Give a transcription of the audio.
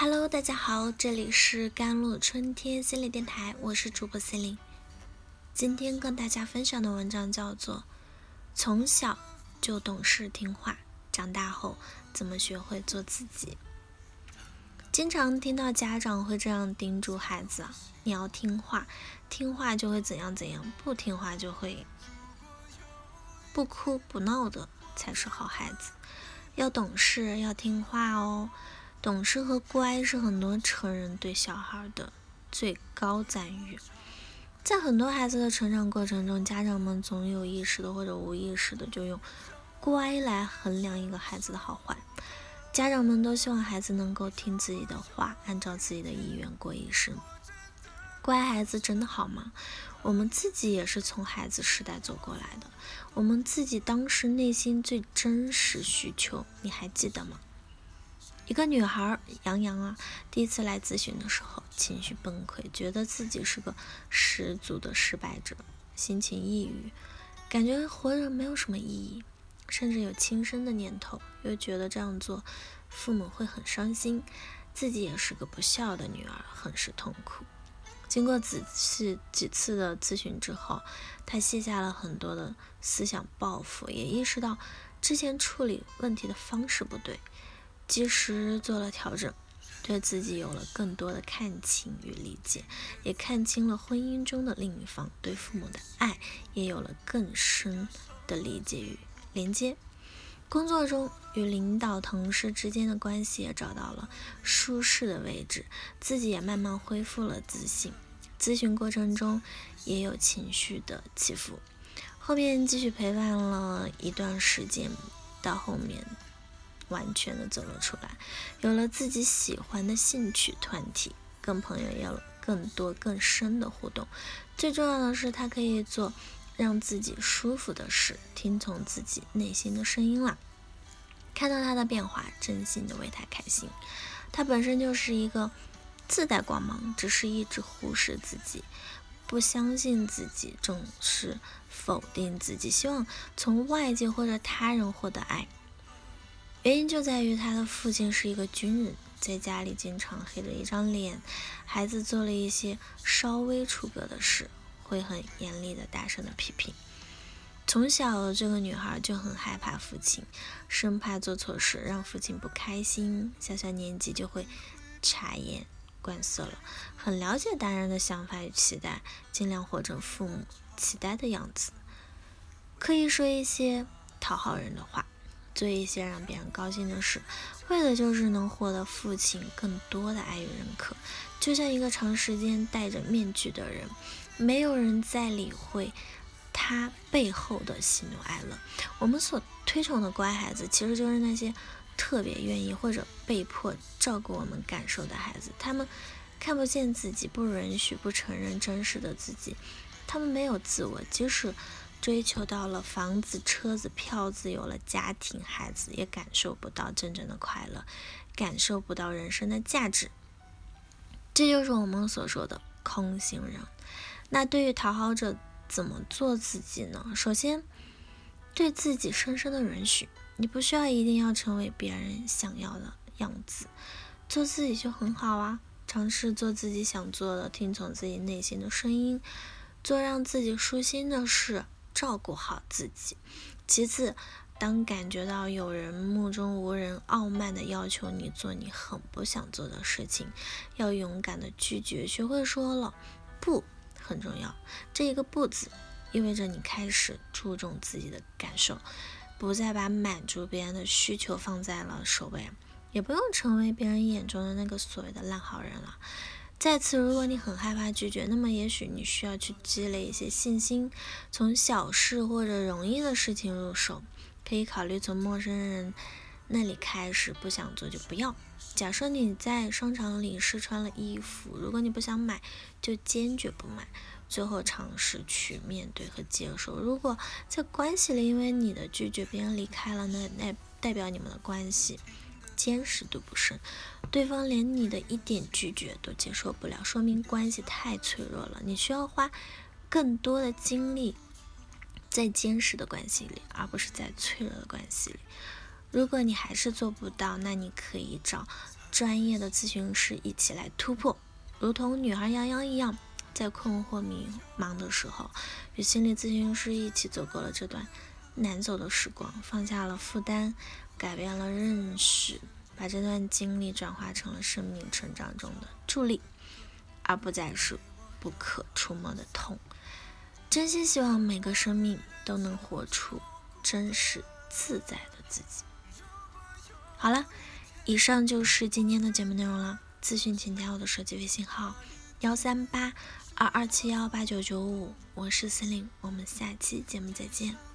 Hello，大家好，这里是甘露春天心理电台，我是主播心灵。今天跟大家分享的文章叫做《从小就懂事听话，长大后怎么学会做自己》。经常听到家长会这样叮嘱孩子：“你要听话，听话就会怎样怎样，不听话就会不哭不闹的才是好孩子。要懂事，要听话哦。”懂事和乖是很多成人对小孩的最高赞誉。在很多孩子的成长过程中，家长们总有意识的或者无意识的就用乖来衡量一个孩子的好坏。家长们都希望孩子能够听自己的话，按照自己的意愿过一生。乖孩子真的好吗？我们自己也是从孩子时代走过来的，我们自己当时内心最真实需求，你还记得吗？一个女孩杨洋啊，第一次来咨询的时候，情绪崩溃，觉得自己是个十足的失败者，心情抑郁，感觉活着没有什么意义，甚至有轻生的念头，又觉得这样做父母会很伤心，自己也是个不孝的女儿，很是痛苦。经过几次几次的咨询之后，她卸下了很多的思想包袱，也意识到之前处理问题的方式不对。及时做了调整，对自己有了更多的看清与理解，也看清了婚姻中的另一方，对父母的爱也有了更深的理解与连接。工作中与领导、同事之间的关系也找到了舒适的位置，自己也慢慢恢复了自信。咨询过程中也有情绪的起伏，后面继续陪伴了一段时间，到后面。完全的走了出来，有了自己喜欢的兴趣团体，跟朋友有了更多更深的互动。最重要的是，他可以做让自己舒服的事，听从自己内心的声音了。看到他的变化，真心的为他开心。他本身就是一个自带光芒，只是一直忽视自己，不相信自己，总是否定自己，希望从外界或者他人获得爱。原因就在于他的父亲是一个军人，在家里经常黑着一张脸，孩子做了一些稍微出格的事，会很严厉的、大声的批评。从小，这个女孩就很害怕父亲，生怕做错事让父亲不开心。小小年纪就会察言观色了，很了解大人的想法与期待，尽量活成父母期待的样子，刻意说一些讨好人的话。做一些让别人高兴的事，为的就是能获得父亲更多的爱与认可。就像一个长时间戴着面具的人，没有人在理会他背后的喜怒哀乐。我们所推崇的乖孩子，其实就是那些特别愿意或者被迫照顾我们感受的孩子。他们看不见自己，不允许、不承认真实的自己。他们没有自我，即使。追求到了房子、车子、票子，有了家庭、孩子，也感受不到真正的快乐，感受不到人生的价值。这就是我们所说的空心人。那对于讨好者，怎么做自己呢？首先，对自己深深的允许，你不需要一定要成为别人想要的样子，做自己就很好啊。尝试做自己想做的，听从自己内心的声音，做让自己舒心的事。照顾好自己。其次，当感觉到有人目中无人、傲慢的要求你做你很不想做的事情，要勇敢的拒绝，学会说了不很重要。这一个不字，意味着你开始注重自己的感受，不再把满足别人的需求放在了首位，也不用成为别人眼中的那个所谓的烂好人了。再次，如果你很害怕拒绝，那么也许你需要去积累一些信心，从小事或者容易的事情入手，可以考虑从陌生人那里开始，不想做就不要。假设你在商场里试穿了衣服，如果你不想买，就坚决不买，最后尝试去面对和接受。如果在关系里，因为你的拒绝，别人离开了，那那代表你们的关系。坚实度不深，对方连你的一点拒绝都接受不了，说明关系太脆弱了。你需要花更多的精力在坚实的关系里，而不是在脆弱的关系里。如果你还是做不到，那你可以找专业的咨询师一起来突破，如同女孩杨洋一样，在困惑迷茫的时候，与心理咨询师一起走过了这段难走的时光，放下了负担，改变了认识，把这段经历转化成了生命成长中的助力，而不再是不可触摸的痛。真心希望每个生命都能活出真实自在的自己。好了。以上就是今天的节目内容了。咨询请加我的手机微信号：幺三八二二七幺八九九五，我是司令，我们下期节目再见。